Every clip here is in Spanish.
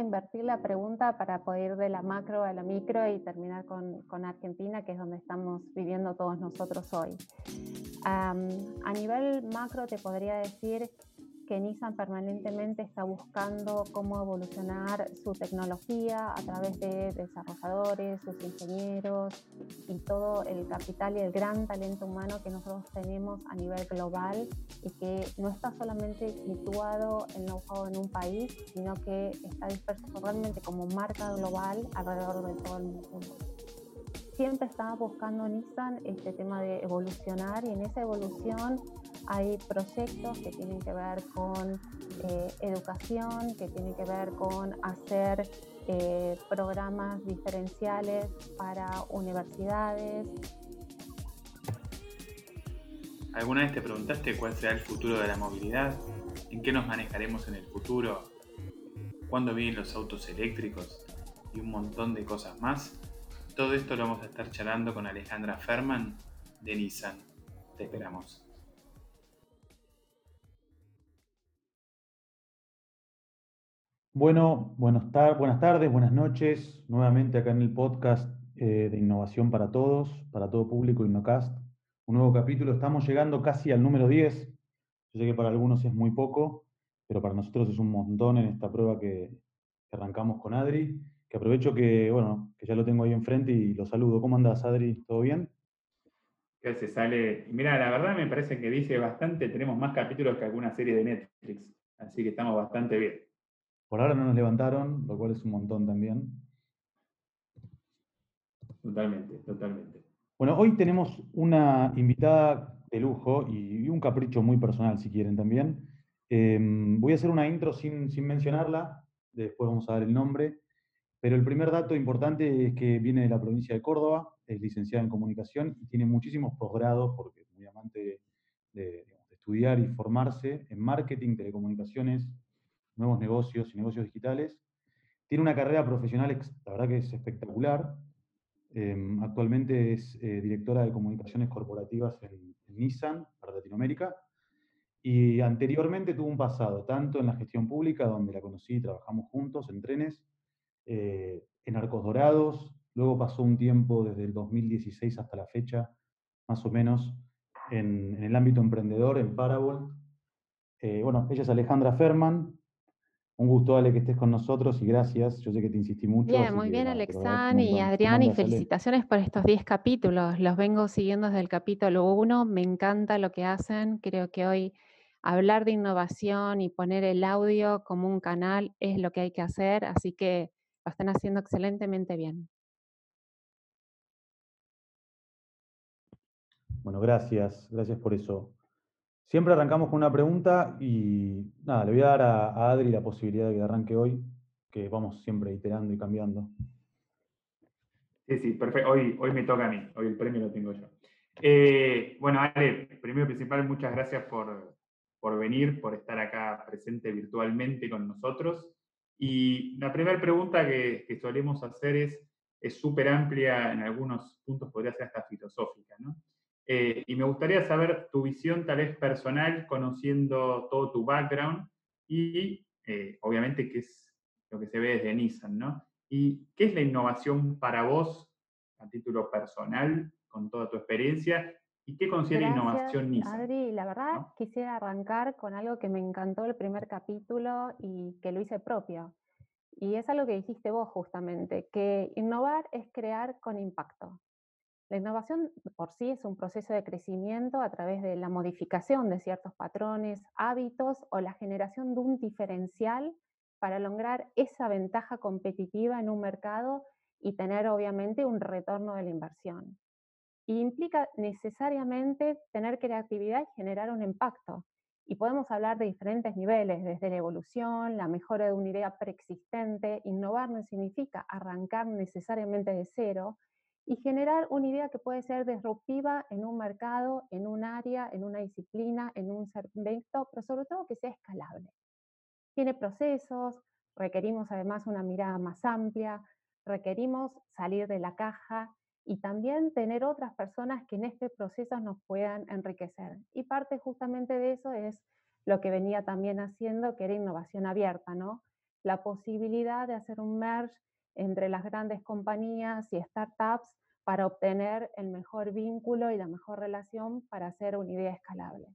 invertir la pregunta para poder ir de la macro a la micro y terminar con, con Argentina, que es donde estamos viviendo todos nosotros hoy. a nivel macro te podría decir que Nissan permanentemente está buscando cómo evolucionar su tecnología a través de desarrolladores, sus ingenieros y todo el capital y el gran talento humano que nosotros tenemos a nivel global y que no está solamente situado en know-how en un país, sino que está disperso realmente como marca global alrededor de todo el mundo siempre estaba buscando Nissan este tema de evolucionar y en esa evolución hay proyectos que tienen que ver con eh, educación, que tienen que ver con hacer eh, programas diferenciales para universidades. ¿Alguna vez te preguntaste cuál será el futuro de la movilidad? ¿En qué nos manejaremos en el futuro? ¿Cuándo vienen los autos eléctricos? Y un montón de cosas más. Todo esto lo vamos a estar charlando con Alejandra Ferman de Nissan. Te esperamos. Bueno, buenas, tardes, buenas noches, nuevamente acá en el podcast eh, de Innovación para Todos, para todo público, Innocast. Un nuevo capítulo, estamos llegando casi al número 10. Yo sé que para algunos es muy poco, pero para nosotros es un montón en esta prueba que arrancamos con Adri aprovecho que, bueno, que ya lo tengo ahí enfrente y lo saludo. ¿Cómo andas, Adri? ¿Todo bien? se sale. Mira, la verdad me parece que dice bastante, tenemos más capítulos que alguna serie de Netflix, así que estamos bastante bien. Por ahora no nos levantaron, lo cual es un montón también. Totalmente, totalmente. Bueno, hoy tenemos una invitada de lujo y un capricho muy personal, si quieren también. Em, voy a hacer una intro sin, sin mencionarla, después vamos a dar el nombre. Pero el primer dato importante es que viene de la provincia de Córdoba, es licenciada en comunicación y tiene muchísimos posgrados, porque es muy amante de, estudiar y formarse en marketing, telecomunicaciones, nuevos negocios y negocios digitales. Tiene una carrera profesional, la verdad que es espectacular. Em, actualmente es eh, directora de comunicaciones corporativas en, en Nissan para Latinoamérica. Y anteriormente tuvo un pasado, tanto en la gestión pública, donde la conocí y trabajamos juntos en trenes, eh, en Arcos Dorados, luego pasó un tiempo desde el 2016 hasta la fecha, más o menos, en, el ámbito emprendedor, en Parable. Eh, bueno, ella es Alejandra Ferman. Un gusto, Ale, que estés con nosotros y gracias. Yo sé que te insistí mucho. Bien, muy bien, Alexán y Adrián, y felicitaciones por estos 10 capítulos. Los vengo siguiendo desde el capítulo 1. Me encanta lo que hacen. Creo que hoy hablar de innovación y poner el audio como un canal es lo que hay que hacer. Así que lo están haciendo excelentemente bien. Bueno, gracias, gracias por eso. Siempre arrancamos con una pregunta y nada, le voy a dar a, Adri la posibilidad de que arranque hoy, que vamos siempre iterando y cambiando. Sí, sí, perfecto. Hoy, hoy me toca a mí, hoy el premio lo tengo yo. Eh, bueno, Ale, primero y principal, muchas gracias por, por venir, por estar acá presente virtualmente con nosotros. Y la primera pregunta que, solemos hacer es súper amplia, en algunos puntos podría ser hasta filosófica, ¿no? Eh, y me gustaría saber tu visión tal vez personal, conociendo todo tu background y eh, obviamente qué es lo que se ve desde Nissan, ¿no? ¿Y qué es la innovación para vos a título personal, con toda tu experiencia? ¿Y qué considera innovación Nissan? Adri, la verdad quisiera arrancar con algo que me encantó el primer capítulo y que lo hice propio. Y es algo que dijiste vos justamente, que innovar es crear con impacto. La innovación por sí es un proceso de crecimiento a través de la modificación de ciertos patrones, hábitos o la generación de un diferencial para lograr esa ventaja competitiva en un mercado y tener obviamente un retorno de la inversión y implica necesariamente tener creatividad y generar un impacto. Y podemos hablar de diferentes niveles, desde la evolución, la mejora de una idea preexistente. Innovar no significa arrancar necesariamente de cero y generar una idea que puede ser disruptiva en un mercado, en un área, en una disciplina, en un segmento, pero sobre todo que sea escalable. Tiene procesos, requerimos además una mirada más amplia, requerimos salir de la caja y también tener otras personas que en este proceso nos puedan enriquecer. Y parte justamente de eso es lo que venía también haciendo, que era innovación abierta, ¿no? la posibilidad de hacer un merge entre las grandes compañías y startups para obtener el mejor vínculo y la mejor relación para hacer una idea escalable.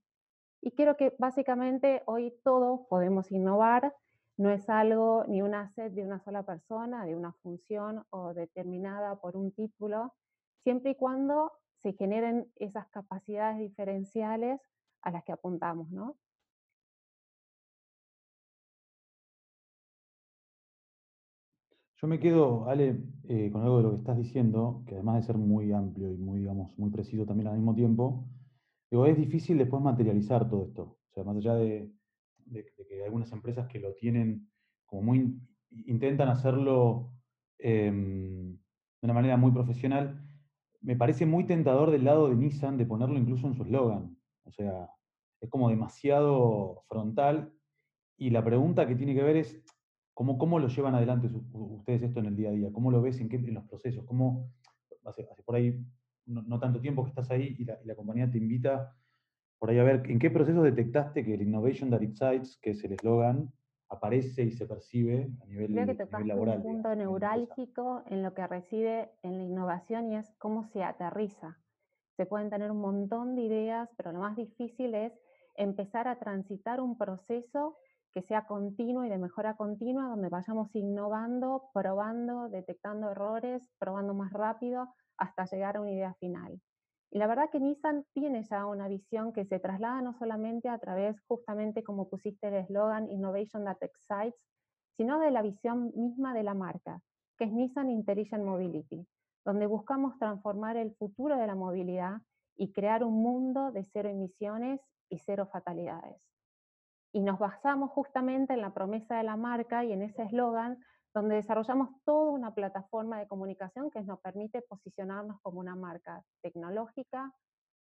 Y creo que básicamente hoy todos podemos innovar, no es algo ni un asset de una sola persona, de una función o determinada por un título, siempre y cuando se generen esas capacidades diferenciales a las que apuntamos, ¿no? Yo me quedo, Ale, eh, con algo de lo que estás diciendo, que además de ser muy amplio y muy, digamos, muy preciso también al mismo tiempo, digo, es difícil después materializar todo esto. O sea, más allá de, que hay algunas empresas que lo tienen como muy, intentan hacerlo em, de una manera muy profesional, me parece muy tentador del lado de Nissan de ponerlo incluso en su eslogan. O sea, es como demasiado frontal. Y la pregunta que tiene que ver es, ¿cómo, cómo lo llevan adelante ustedes esto en el día a día? ¿Cómo lo ves en, qué, en los procesos? ¿Cómo, hace, por ahí no, tanto tiempo que estás ahí y la, y la, compañía te invita por ahí a ver en qué procesos detectaste que el Innovation That Excites, que es el eslogan, aparece y se percibe a nivel, Creo que tocaste un punto neurálgico en lo que reside en la innovación y es cómo se aterriza. Se pueden tener un montón de ideas, pero lo más difícil es empezar a transitar un proceso que sea continuo y de mejora continua, donde vayamos innovando, probando, detectando errores, probando más rápido hasta llegar a una idea final. Y la verdad que Nissan tiene ya una visión que se traslada no solamente a través, justamente como pusiste el eslogan, Innovation That Excites, sino de la visión misma de la marca, que es Nissan Intelligent Mobility, donde buscamos transformar el futuro de la movilidad y crear un mundo de cero emisiones y cero fatalidades. Y nos basamos justamente en la promesa de la marca y en ese eslogan donde desarrollamos toda una plataforma de comunicación que nos permite posicionarnos como una marca tecnológica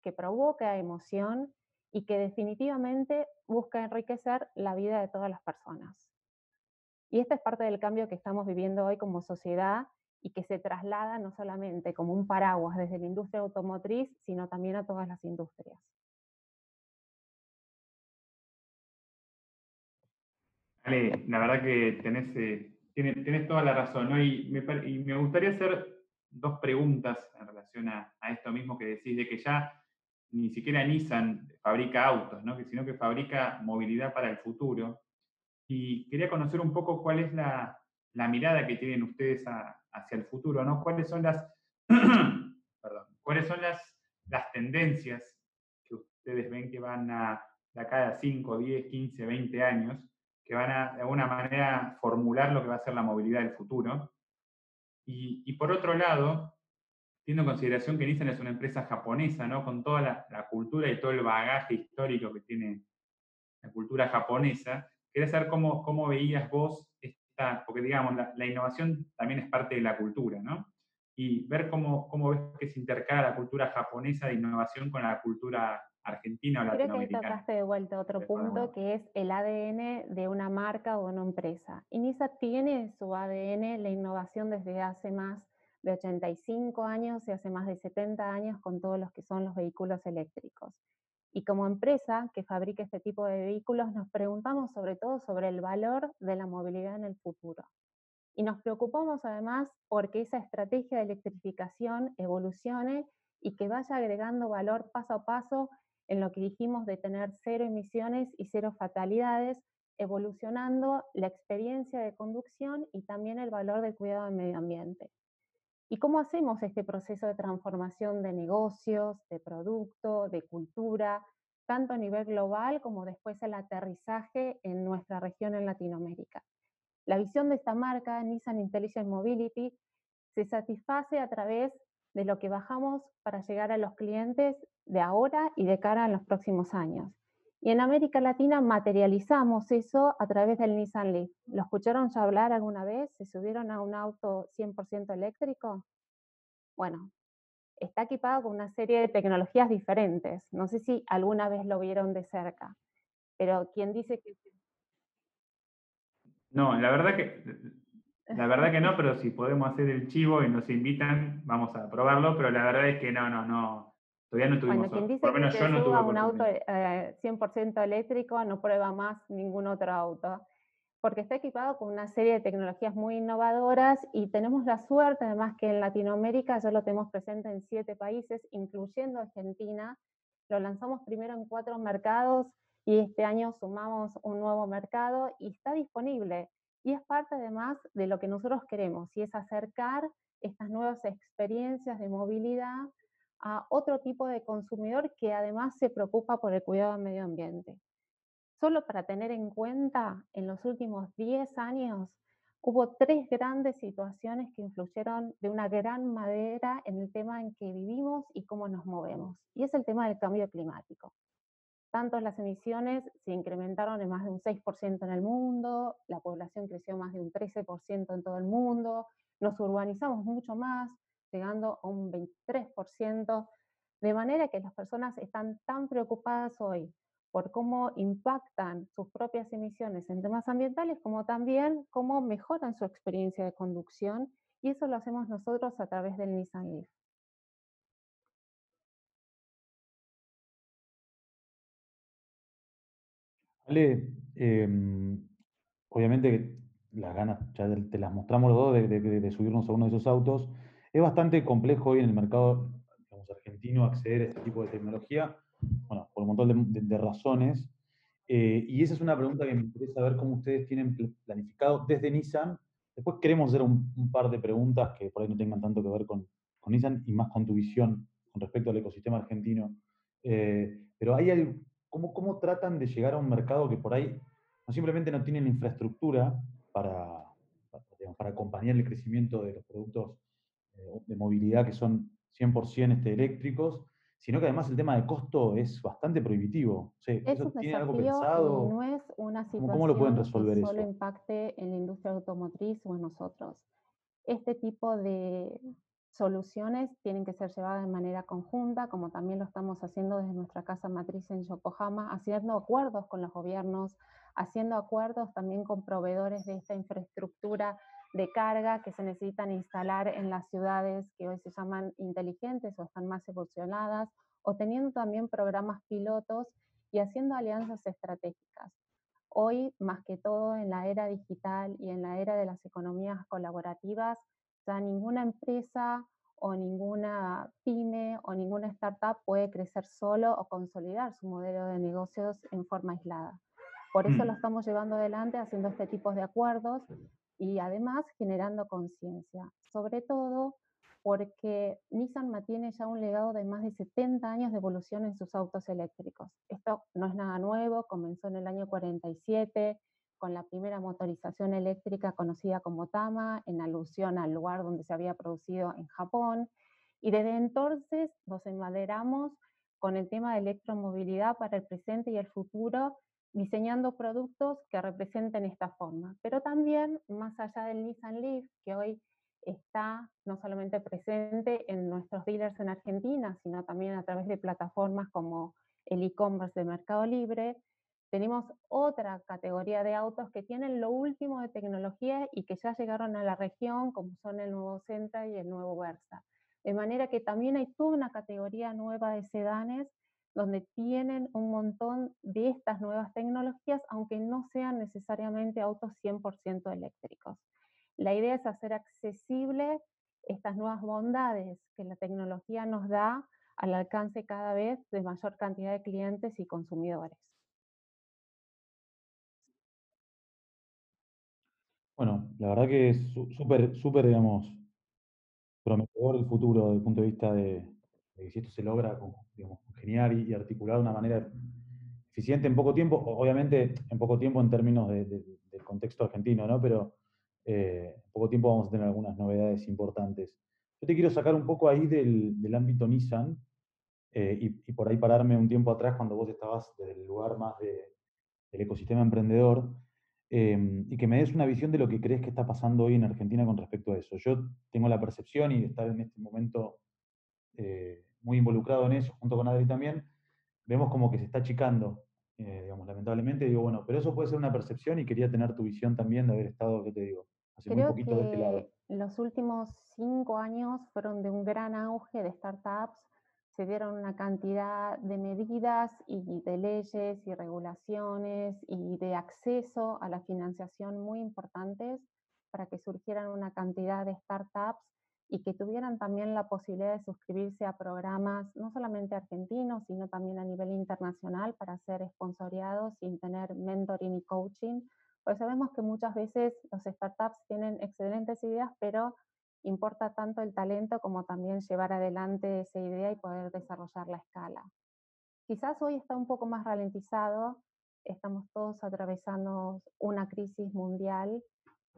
que provoca emoción y que definitivamente busca enriquecer la vida de todas las personas. Y este es parte del cambio que estamos viviendo hoy como sociedad y que se traslada no solamente como un paraguas desde la industria automotriz, sino también a todas las industrias. Ale, la verdad que tenés eh, tienes, toda la razón, ¿no? Y me, gustaría hacer dos preguntas en relación a, esto mismo que decís, de que ya ni siquiera Nissan fabrica autos, ¿no? sino que fabrica movilidad para el futuro. Y quería conocer un poco cuál es la, mirada que tienen ustedes hacia el futuro, ¿no? ¿Cuáles son las, perdón, cuáles son las, tendencias que ustedes ven que van a, de acá a 5, 10, 15, 20 años que van a, de alguna manera, formular lo que va a ser la movilidad del futuro. Y, por otro lado, teniendo en consideración que Nissan es una empresa japonesa, ¿no? con toda la, cultura y todo el bagaje histórico que tiene la cultura japonesa, quería saber cómo, cómo veías vos esta, porque digamos, la, innovación también es parte de la cultura, ¿no? Y ver cómo, cómo ves que se intercala la cultura japonesa de innovación con la cultura argentina o Creo que ahí tocaste de vuelta otro punto que es el ADN de una marca o una empresa. Inisa tiene su ADN la innovación desde hace más de 85 años y hace más de 70 años con todos los que son los vehículos eléctricos. Y como empresa que fabrica este tipo de vehículos, nos preguntamos sobre todo sobre el valor de la movilidad en el futuro. Y nos preocupamos además porque esa estrategia de electrificación evolucione y que vaya agregando valor paso a paso en lo que dijimos de tener cero emisiones y cero fatalidades, evolucionando la experiencia de conducción y también el valor del cuidado del medio ambiente. ¿Y cómo hacemos este proceso de transformación de negocios, de producto, de cultura, tanto a nivel global como después el aterrizaje en nuestra región en Latinoamérica? La visión de esta marca, Nissan Intelligent Mobility, se satisface a través de lo que bajamos para llegar a los clientes de ahora y de cara a los próximos años. Y en América Latina materializamos eso a través del Nissan Leaf. ¿Lo escucharon ya hablar alguna vez? ¿Se subieron a un auto 100% eléctrico? Bueno, está equipado con una serie de tecnologías diferentes. No sé si alguna vez lo vieron de cerca, pero quien dice que... No, la verdad que la verdad que no, pero si podemos hacer el chivo y nos invitan, vamos a probarlo, pero la verdad es que no, no, no. Todavía no tuvimos. Bueno, quien dice por lo menos que yo no tuve un auto 100% eh, eléctrico no prueba más ningún otro auto. porque está equipado con una serie de tecnologías muy innovadoras y tenemos la suerte además que en Latinoamérica ya lo tenemos presente en siete países, incluyendo Argentina. Lo lanzamos primero en cuatro mercados y este año sumamos un nuevo mercado y está disponible. Y es parte además de lo que nosotros queremos y es acercar estas nuevas experiencias de movilidad a otro tipo de consumidor que además se preocupa por el cuidado del medio ambiente. Solo para tener en cuenta, en los últimos 10 años hubo tres grandes situaciones que influyeron de una gran manera en el tema en que vivimos y cómo nos movemos. Y es el tema del cambio climático. Tanto las emisiones se incrementaron en más de un 6% en el mundo, la población creció más de un 13% en todo el mundo, nos urbanizamos mucho más, llegando a un 23%, de manera que las personas están tan preocupadas hoy por cómo impactan sus propias emisiones en temas ambientales, como también cómo mejoran su experiencia de conducción, y eso lo hacemos nosotros a través del Nissan Leaf. Ale, em, obviamente las ganas, ya te las mostramos los dos de, subirnos a uno de esos autos. Es bastante complejo hoy en el mercado argentino acceder a este tipo de tecnología, bueno, por un montón de, razones. Eh, y esa es una pregunta que me interesa ver cómo ustedes tienen planificado desde Nissan. Después queremos hacer un, par de preguntas que por ahí no tengan tanto que ver con, con Nissan y más con tu visión con respecto al ecosistema argentino. Eh, pero hay ¿cómo, ¿cómo tratan de llegar a un mercado que por ahí no simplemente no tienen infraestructura para, para, acompañar el crecimiento de los productos eh, de movilidad que son 100% este, eléctricos, sino que además el tema de costo es bastante prohibitivo. es un tiene algo pensado? no es una situación ¿Cómo lo pueden resolver que solo impacte en la industria automotriz o en nosotros. Este tipo de soluciones tienen que ser llevadas de manera conjunta, como también lo estamos haciendo desde nuestra casa matriz en Yokohama, haciendo acuerdos con los gobiernos, haciendo acuerdos también con proveedores de esta infraestructura de carga que se necesitan instalar en las ciudades que hoy se llaman inteligentes o están más evolucionadas, o teniendo también programas pilotos y haciendo alianzas estratégicas. Hoy, más que todo en la era digital y en la era de las economías colaborativas, ya ninguna empresa o ninguna pyme o ninguna startup puede crecer solo o consolidar su modelo de negocios en forma aislada. Por eso lo mm. estamos llevando adelante haciendo este tipo de acuerdos y además generando conciencia, sobre todo porque Nissan mantiene ya un legado de más de 70 años de evolución en sus autos eléctricos. Esto no es nada nuevo, comenzó en el año 47 con la primera motorización eléctrica conocida como Tama, en alusión al lugar donde se había producido en Japón, y desde entonces nos enmaderamos con el tema de electromovilidad para el presente y el futuro diseñando productos que representen esta forma, pero también más allá del Nissan Leaf, que hoy está no solamente presente en nuestros dealers en Argentina, sino también a través de plataformas como el e-commerce de Mercado Libre, tenemos otra categoría de autos que tienen lo último de tecnología y que ya llegaron a la región, como son el nuevo Sentra y el nuevo Versa. De manera que también hay toda una categoría nueva de sedanes donde tienen un montón de estas nuevas tecnologías, aunque no sean necesariamente autos 100% eléctricos. La idea es hacer accesible estas nuevas bondades que la tecnología nos da al alcance cada vez de mayor cantidad de clientes y consumidores. Bueno, la verdad que es súper, súper, digamos, prometedor el futuro desde el punto de vista de, si esto se logra digamos, congeniar y, articular de una manera eficiente en poco tiempo, obviamente en poco tiempo en términos del contexto argentino, ¿no? pero eh, en poco tiempo vamos a tener algunas novedades importantes. Yo te quiero sacar un poco ahí del, ámbito Nissan eh, y, por ahí pararme un tiempo atrás cuando vos estabas desde el lugar más del ecosistema emprendedor eh, y que me des una visión de lo que crees que está pasando hoy en Argentina con respecto a eso. Yo tengo la percepción y de estar en este momento eh, muy involucrado en eso, junto con Adri también, vemos como que se está achicando, eh, digamos, lamentablemente. Digo, bueno, pero eso puede ser una percepción y quería tener tu visión también de haber estado, ¿qué te digo? Hace Creo poquito que de este lado. Los últimos cinco años fueron de un gran auge de startups, se dieron una cantidad de medidas y de leyes y regulaciones y de acceso a la financiación muy importantes para que surgieran una cantidad de startups y que tuvieran también la posibilidad de suscribirse a programas no solamente argentinos, sino también a nivel internacional para ser sponsoriados sin tener mentoring y coaching. Porque sabemos que muchas veces los startups tienen excelentes ideas, pero importa tanto el talento como también llevar adelante esa idea y poder desarrollar la escala. Quizás hoy está un poco más ralentizado, estamos todos atravesando una crisis mundial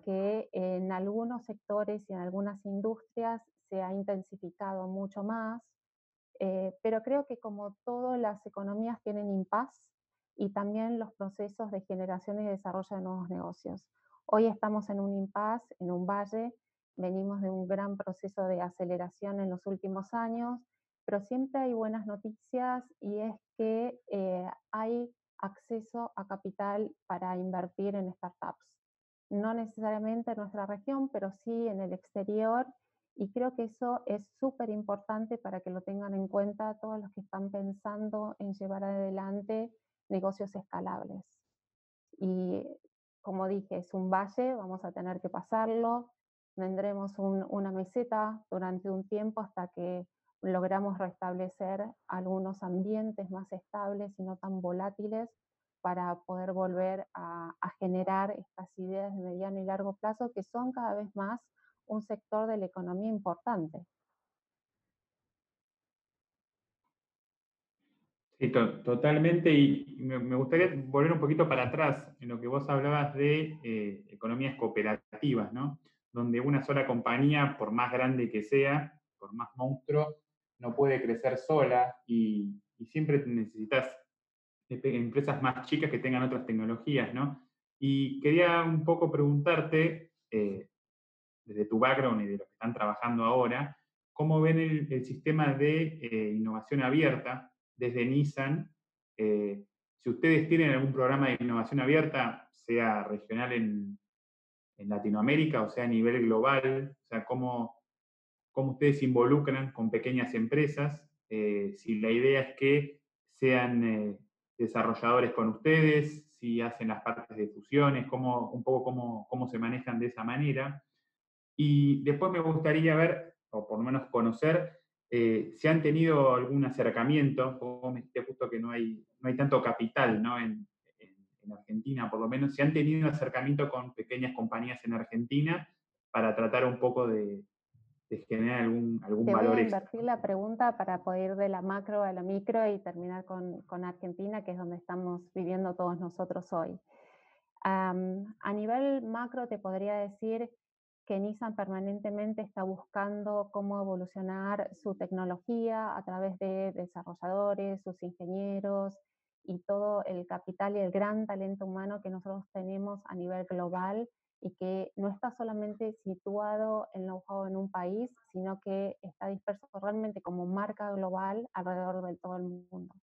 que en algunos sectores y en algunas industrias se ha intensificado mucho más, eh, pero creo que como todas las economías tienen impas y también los procesos de generación y desarrollo de nuevos negocios. Hoy estamos en un impasse, en un valle, venimos de un gran proceso de aceleración en los últimos años, pero siempre hay buenas noticias y es que eh, hay acceso a capital para invertir en startups no necesariamente en nuestra región, pero sí en el exterior. Y creo que eso es súper importante para que lo tengan en cuenta todos los que están pensando en llevar adelante negocios escalables. Y como dije, es un valle, vamos a tener que pasarlo, tendremos una meseta durante un tiempo hasta que logramos restablecer algunos ambientes más estables y no tan volátiles para poder volver a, generar estas ideas de mediano y largo plazo que son cada vez más un sector de la economía importante. Sí, totalmente. Y me, gustaría volver un poquito para atrás en lo que vos hablabas de eh, economías cooperativas, ¿no? Donde una sola compañía, por más grande que sea, por más monstruo, no puede crecer sola y, siempre necesitas empresas más chicas que tengan otras tecnologías, ¿no? Y quería un poco preguntarte, eh, desde tu background y de los que están trabajando ahora, ¿cómo ven el, sistema de eh, innovación abierta desde Nissan? Eh, si ustedes tienen algún programa de innovación abierta, sea regional en, en Latinoamérica o sea a nivel global, o sea, cómo, cómo ustedes se involucran con pequeñas empresas, si la idea es que sean desarrolladores con ustedes, si hacen las partes de fusiones, cómo, un poco cómo, cómo se manejan de esa manera. Y después me gustaría ver, o por lo menos conocer, eh, si han tenido algún acercamiento, como me dijiste justo que no hay, no hay tanto capital ¿no? en, en, Argentina, por lo menos, si han tenido acercamiento con pequeñas compañías en Argentina para tratar un poco de, de generar algún, algún Te valor voy a invertir la pregunta para poder ir de la macro a la micro y terminar con, con Argentina, que es donde estamos viviendo todos nosotros hoy. a nivel macro te podría decir que Nissan permanentemente está buscando cómo evolucionar su tecnología a través de desarrolladores, sus ingenieros y todo el capital y el gran talento humano que nosotros tenemos a nivel global y que no está solamente situado en un país, sino que está disperso realmente como marca global alrededor de todo el mundo.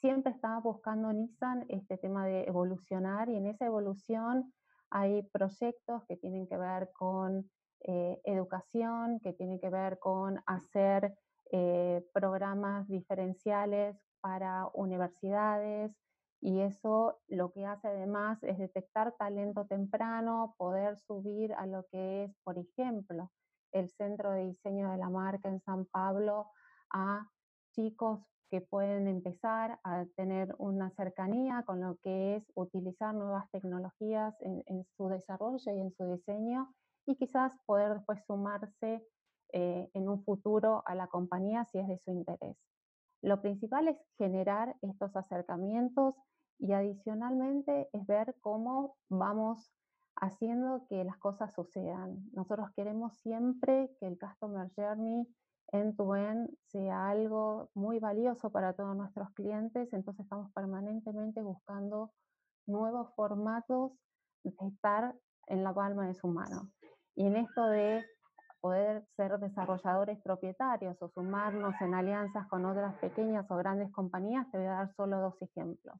Siempre estaba buscando Nissan este tema de evolucionar y en esa evolución hay proyectos que tienen que ver con eh, educación, que tienen que ver con hacer eh, programas diferenciales para universidades, y eso lo que hace además es detectar talento temprano, poder subir a lo que es, por ejemplo, el centro de diseño de la marca en San Pablo a chicos que pueden empezar a tener una cercanía con lo que es utilizar nuevas tecnologías en, su desarrollo y en su diseño y quizás poder después sumarse eh, en un futuro a la compañía si es de su interés. Lo principal es generar estos acercamientos y adicionalmente es ver cómo vamos haciendo que las cosas sucedan. Nosotros queremos siempre que el Customer Journey end-to-end sea algo muy valioso para todos nuestros clientes, entonces estamos permanentemente buscando nuevos formatos de estar en la palma de su mano. Y en esto de poder ser desarrolladores propietarios o sumarnos en alianzas con otras pequeñas o grandes compañías, te voy a dar solo dos ejemplos.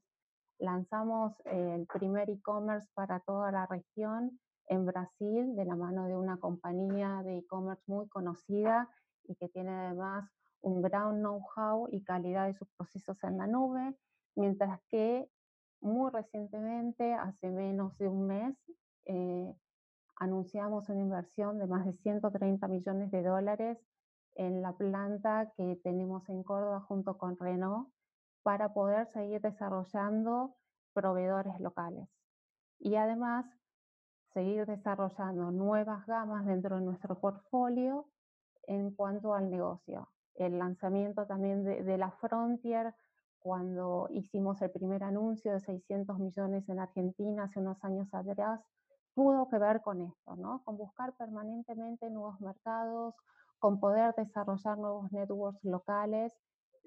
Lanzamos el primer e-commerce para toda la región en Brasil de la mano de una compañía de e-commerce muy conocida y que tiene además un gran know-how y calidad de sus procesos en la nube, mientras que muy recientemente, hace menos de un mes, eh, anunciamos una inversión de más de 130 millones de dólares en la planta que tenemos en Córdoba junto con Renault para poder seguir desarrollando proveedores locales. Y además, seguir desarrollando nuevas gamas dentro de nuestro portfolio en cuanto al negocio. El lanzamiento también de, la Frontier, cuando hicimos el primer anuncio de 600 millones en Argentina hace unos años atrás, pudo que ver con esto, ¿no? Con buscar permanentemente nuevos mercados, con poder desarrollar nuevos networks locales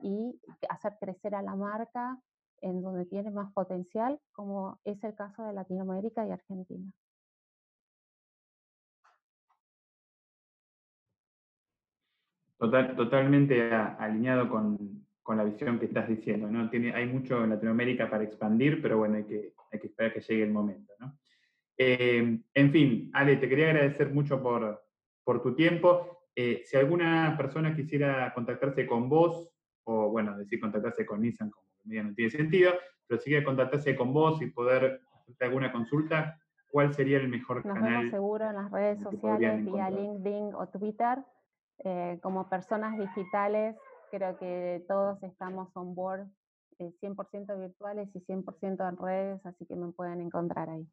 y hacer crecer a la marca en donde tiene más potencial, como es el caso de Latinoamérica y Argentina. Total, totalmente alineado con, con, la visión que estás diciendo. ¿no? Tiene, hay mucho en Latinoamérica para expandir, pero bueno, hay que, hay que esperar que llegue el momento. ¿no? Eh, en fin, Ale, te quería agradecer mucho por, por tu tiempo. Eh, si alguna persona quisiera contactarse con vos, o bueno, decir contactarse con Nissan como que no tiene sentido, pero si quiere contactarse con vos y poder hacerte alguna consulta, ¿cuál sería el mejor Nos canal? Vemos seguro en las redes sociales, vía LinkedIn o Twitter. Eh, como personas digitales, creo que todos estamos on board 100% virtuales y 100% en redes, así que me pueden encontrar ahí.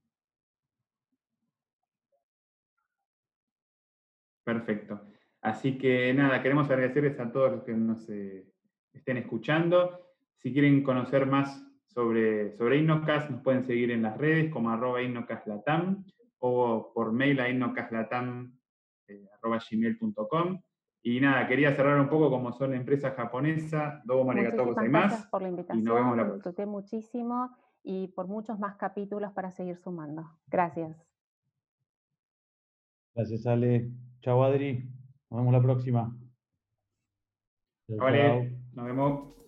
Perfecto. Así que nada, queremos agradecerles a todos los que nos eh, estén escuchando. Si quieren conocer más sobre, sobre Innocast, nos pueden seguir en las redes como arroba innocastlatam o por mail a innocastlatam.gmail.com. Eh, y nada, quería cerrar un poco como son empresas japonesas, Dobo Marigato Gracias por la invitación, y nos vemos la disfruté muchísimo y por muchos más capítulos para seguir sumando. Gracias. Gracias, Ale. Chao, Adri. Nos vemos la próxima. vale, nos vemos.